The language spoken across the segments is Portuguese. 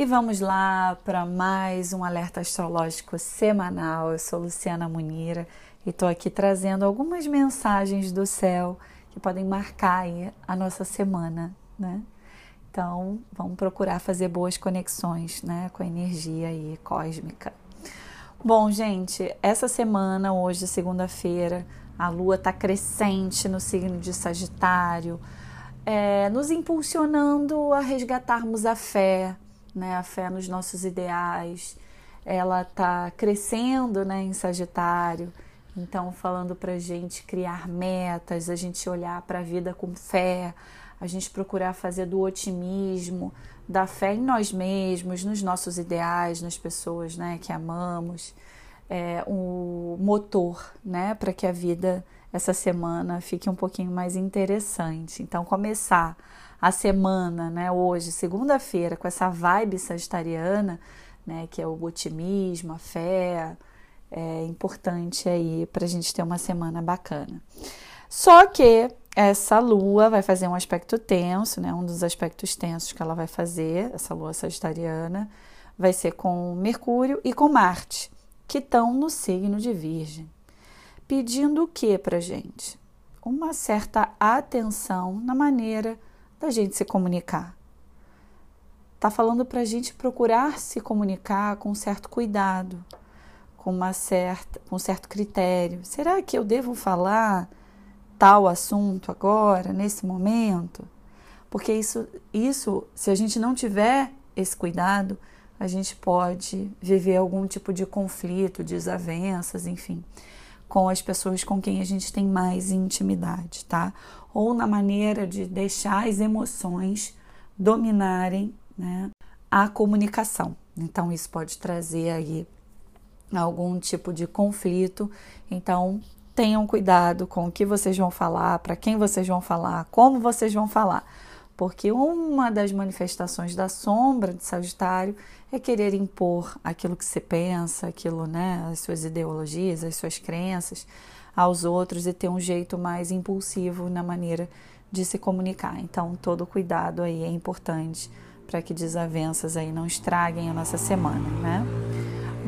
E vamos lá para mais um alerta astrológico semanal. Eu sou Luciana Munira e estou aqui trazendo algumas mensagens do céu que podem marcar a nossa semana, né? Então, vamos procurar fazer boas conexões, né, com a energia aí cósmica. Bom, gente, essa semana, hoje, segunda-feira, a lua está crescente no signo de Sagitário, é, nos impulsionando a resgatarmos a fé, né, a fé nos nossos ideais. Ela está crescendo né, em Sagitário, então falando para gente criar metas, a gente olhar para a vida com fé, a gente procurar fazer do otimismo, da fé em nós mesmos, nos nossos ideais, nas pessoas né, que amamos, é, um motor né, para que a vida essa semana fique um pouquinho mais interessante. Então, começar a semana, né, hoje, segunda-feira, com essa vibe sagitariana, né, que é o otimismo, a fé, é importante aí para a gente ter uma semana bacana. Só que essa lua vai fazer um aspecto tenso, né, um dos aspectos tensos que ela vai fazer, essa lua sagitariana, vai ser com Mercúrio e com Marte, que estão no signo de Virgem. Pedindo o que para gente? Uma certa atenção na maneira da gente se comunicar. Está falando para a gente procurar se comunicar com certo cuidado, com, uma certa, com um certo critério. Será que eu devo falar tal assunto agora, nesse momento? Porque isso, isso, se a gente não tiver esse cuidado, a gente pode viver algum tipo de conflito, desavenças, enfim, com as pessoas com quem a gente tem mais intimidade, tá? ou na maneira de deixar as emoções dominarem né, a comunicação. Então, isso pode trazer aí algum tipo de conflito. Então, tenham cuidado com o que vocês vão falar, para quem vocês vão falar, como vocês vão falar. Porque uma das manifestações da sombra de Sagitário é querer impor aquilo que você pensa, aquilo, né, as suas ideologias, as suas crenças aos outros e ter um jeito mais impulsivo na maneira de se comunicar. Então, todo cuidado aí é importante para que desavenças aí não estraguem a nossa semana, né?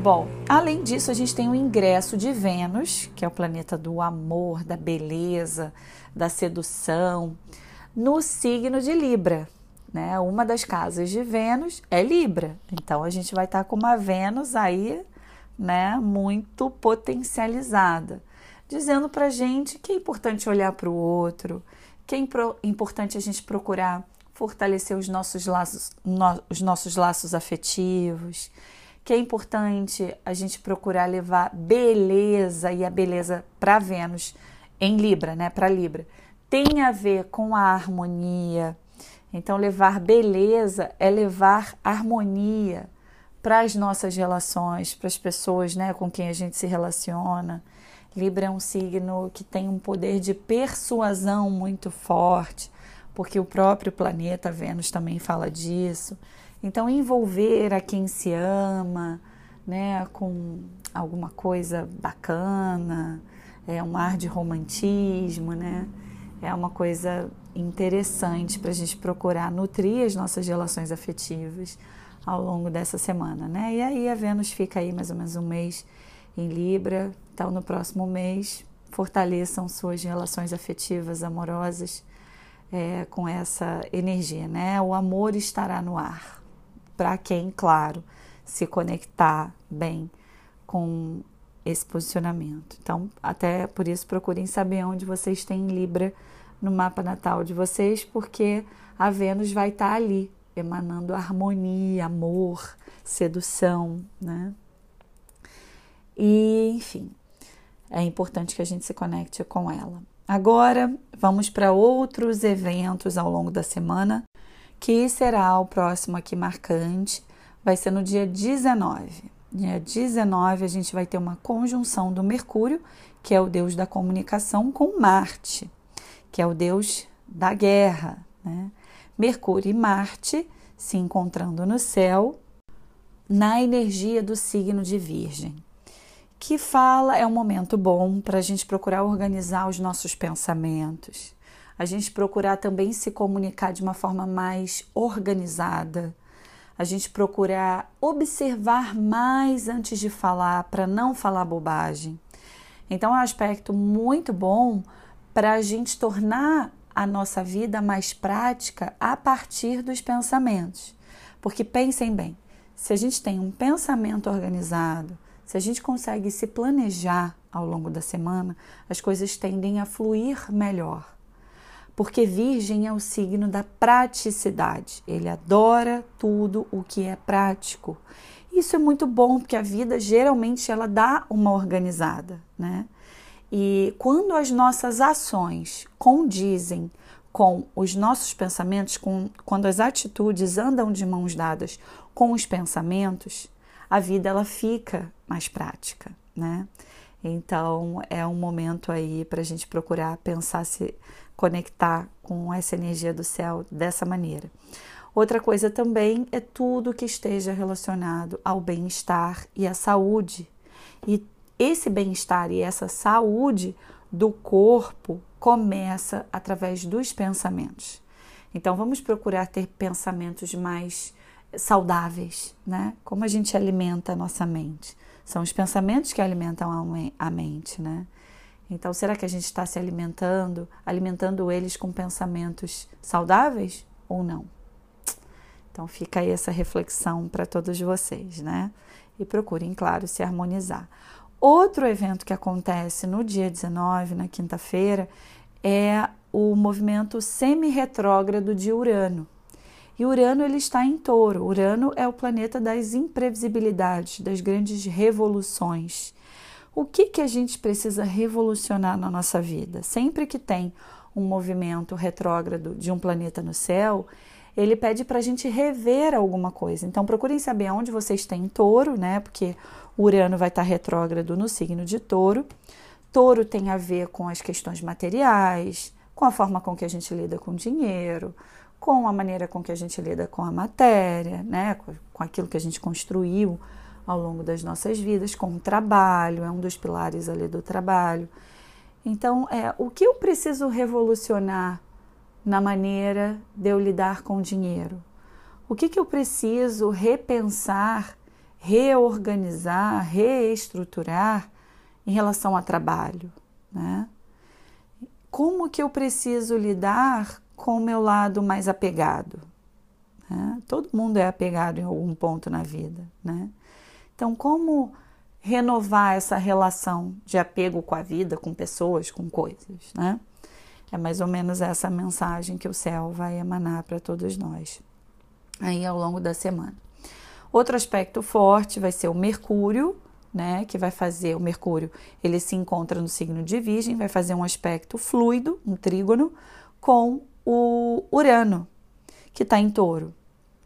Bom, além disso, a gente tem o ingresso de Vênus, que é o planeta do amor, da beleza, da sedução, no signo de Libra. Né? Uma das casas de Vênus é Libra. Então a gente vai estar com uma Vênus aí, né, muito potencializada dizendo para gente que é importante olhar para o outro, que é importante a gente procurar fortalecer os nossos laços, no, os nossos laços afetivos, que é importante a gente procurar levar beleza e a beleza para Vênus em Libra, né? Para Libra, tem a ver com a harmonia. Então, levar beleza é levar harmonia para as nossas relações, para as pessoas, né, com quem a gente se relaciona. Libra é um signo que tem um poder de persuasão muito forte, porque o próprio planeta Vênus também fala disso. Então, envolver a quem se ama, né, com alguma coisa bacana, é um ar de romantismo, né? É uma coisa interessante para a gente procurar nutrir as nossas relações afetivas ao longo dessa semana, né? E aí a Vênus fica aí mais ou menos um mês em Libra. Então, no próximo mês, fortaleçam suas relações afetivas, amorosas é, com essa energia, né? O amor estará no ar. Para quem, claro, se conectar bem com esse posicionamento. Então, até por isso, procurem saber onde vocês têm Libra no mapa natal de vocês, porque a Vênus vai estar ali, emanando harmonia, amor, sedução, né? E, enfim, é importante que a gente se conecte com ela. Agora, vamos para outros eventos ao longo da semana, que será o próximo aqui marcante, vai ser no dia 19. Dia 19 a gente vai ter uma conjunção do Mercúrio, que é o deus da comunicação, com Marte, que é o deus da guerra. Né? Mercúrio e Marte se encontrando no céu na energia do signo de Virgem que fala é um momento bom para a gente procurar organizar os nossos pensamentos, a gente procurar também se comunicar de uma forma mais organizada, a gente procurar observar mais antes de falar, para não falar bobagem. Então, é um aspecto muito bom para a gente tornar a nossa vida mais prática a partir dos pensamentos. Porque pensem bem, se a gente tem um pensamento organizado, se a gente consegue se planejar ao longo da semana, as coisas tendem a fluir melhor porque Virgem é o signo da praticidade. Ele adora tudo o que é prático. Isso é muito bom, porque a vida geralmente ela dá uma organizada, né? E quando as nossas ações condizem com os nossos pensamentos, com, quando as atitudes andam de mãos dadas com os pensamentos, a vida ela fica mais prática, né? Então é um momento aí para a gente procurar pensar se conectar com essa energia do céu dessa maneira. Outra coisa também é tudo que esteja relacionado ao bem-estar e à saúde. E esse bem-estar e essa saúde do corpo começa através dos pensamentos. Então vamos procurar ter pensamentos mais saudáveis, né? Como a gente alimenta a nossa mente? São os pensamentos que alimentam a mente, né? Então, será que a gente está se alimentando, alimentando eles com pensamentos saudáveis ou não? Então, fica aí essa reflexão para todos vocês, né? E procurem, claro, se harmonizar. Outro evento que acontece no dia 19, na quinta-feira, é o movimento semi-retrógrado de Urano. E Urano ele está em Touro. Urano é o planeta das imprevisibilidades, das grandes revoluções. O que, que a gente precisa revolucionar na nossa vida? Sempre que tem um movimento retrógrado de um planeta no céu, ele pede para a gente rever alguma coisa. Então, procurem saber onde vocês têm touro, né? Porque Urano vai estar retrógrado no signo de touro. Touro tem a ver com as questões materiais, com a forma com que a gente lida com dinheiro, com a maneira com que a gente lida com a matéria, né? Com aquilo que a gente construiu ao longo das nossas vidas, com o trabalho, é um dos pilares ali do trabalho. Então, é, o que eu preciso revolucionar na maneira de eu lidar com o dinheiro? O que, que eu preciso repensar, reorganizar, reestruturar em relação ao trabalho? Né? Como que eu preciso lidar com o meu lado mais apegado? Né? Todo mundo é apegado em algum ponto na vida, né? Então, como renovar essa relação de apego com a vida, com pessoas, com coisas, né? É mais ou menos essa mensagem que o céu vai emanar para todos nós aí ao longo da semana. Outro aspecto forte vai ser o Mercúrio, né, que vai fazer o Mercúrio, ele se encontra no signo de Virgem, vai fazer um aspecto fluido, um trígono com o Urano, que está em Touro,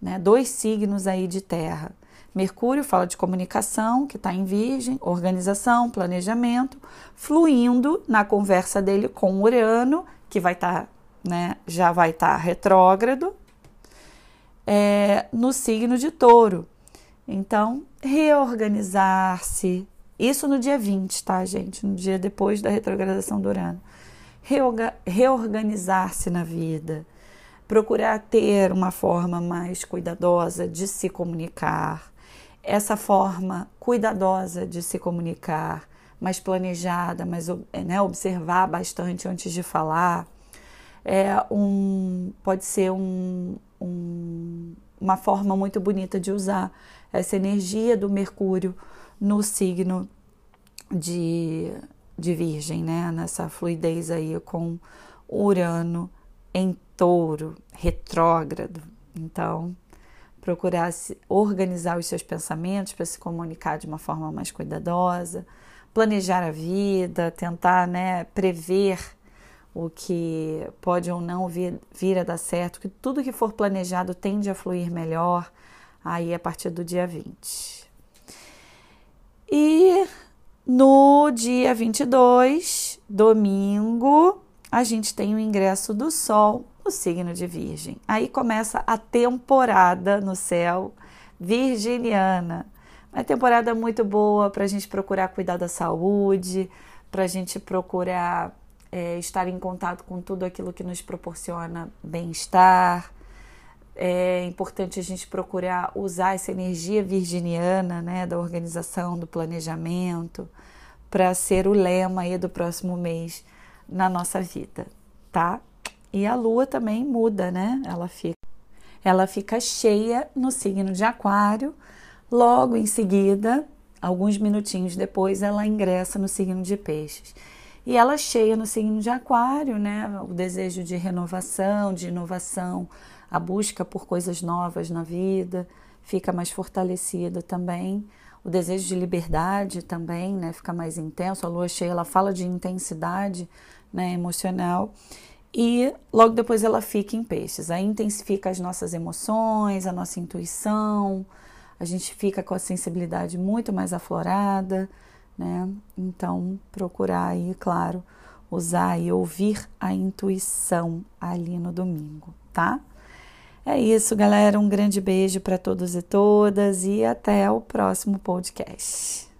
né? Dois signos aí de terra. Mercúrio fala de comunicação, que está em Virgem, organização, planejamento, fluindo na conversa dele com Urano, que vai estar, tá, né, já vai estar tá retrógrado, é, no signo de Touro. Então, reorganizar-se, isso no dia 20, tá, gente? No dia depois da retrogradação do Urano. Reorganizar-se na vida, procurar ter uma forma mais cuidadosa de se comunicar, essa forma cuidadosa de se comunicar, mais planejada, mais né, observar bastante antes de falar, é um, pode ser um, um, uma forma muito bonita de usar essa energia do Mercúrio no signo de, de Virgem, né? Nessa fluidez aí com Urano em touro, retrógrado. Então, procurar se organizar os seus pensamentos para se comunicar de uma forma mais cuidadosa, planejar a vida, tentar né, prever o que pode ou não vir, vir a dar certo, que tudo que for planejado tende a fluir melhor aí a partir do dia 20. E no dia 22, domingo, a gente tem o ingresso do Sol o signo de Virgem. Aí começa a temporada no céu virginiana. Uma temporada muito boa para a gente procurar cuidar da saúde, para a gente procurar é, estar em contato com tudo aquilo que nos proporciona bem-estar, É importante a gente procurar usar essa energia virginiana, né, da organização, do planejamento, para ser o lema aí do próximo mês na nossa vida, tá? E a lua também muda, né? Ela fica ela fica cheia no signo de Aquário. Logo em seguida, alguns minutinhos depois, ela ingressa no signo de Peixes. E ela cheia no signo de Aquário, né? O desejo de renovação, de inovação, a busca por coisas novas na vida fica mais fortalecida também. O desejo de liberdade também, né? Fica mais intenso. A lua cheia, ela fala de intensidade, né? Emocional e logo depois ela fica em peixes. Aí intensifica as nossas emoções, a nossa intuição, a gente fica com a sensibilidade muito mais aflorada, né? Então, procurar aí, claro, usar e ouvir a intuição ali no domingo, tá? É isso, galera. Um grande beijo para todos e todas e até o próximo podcast.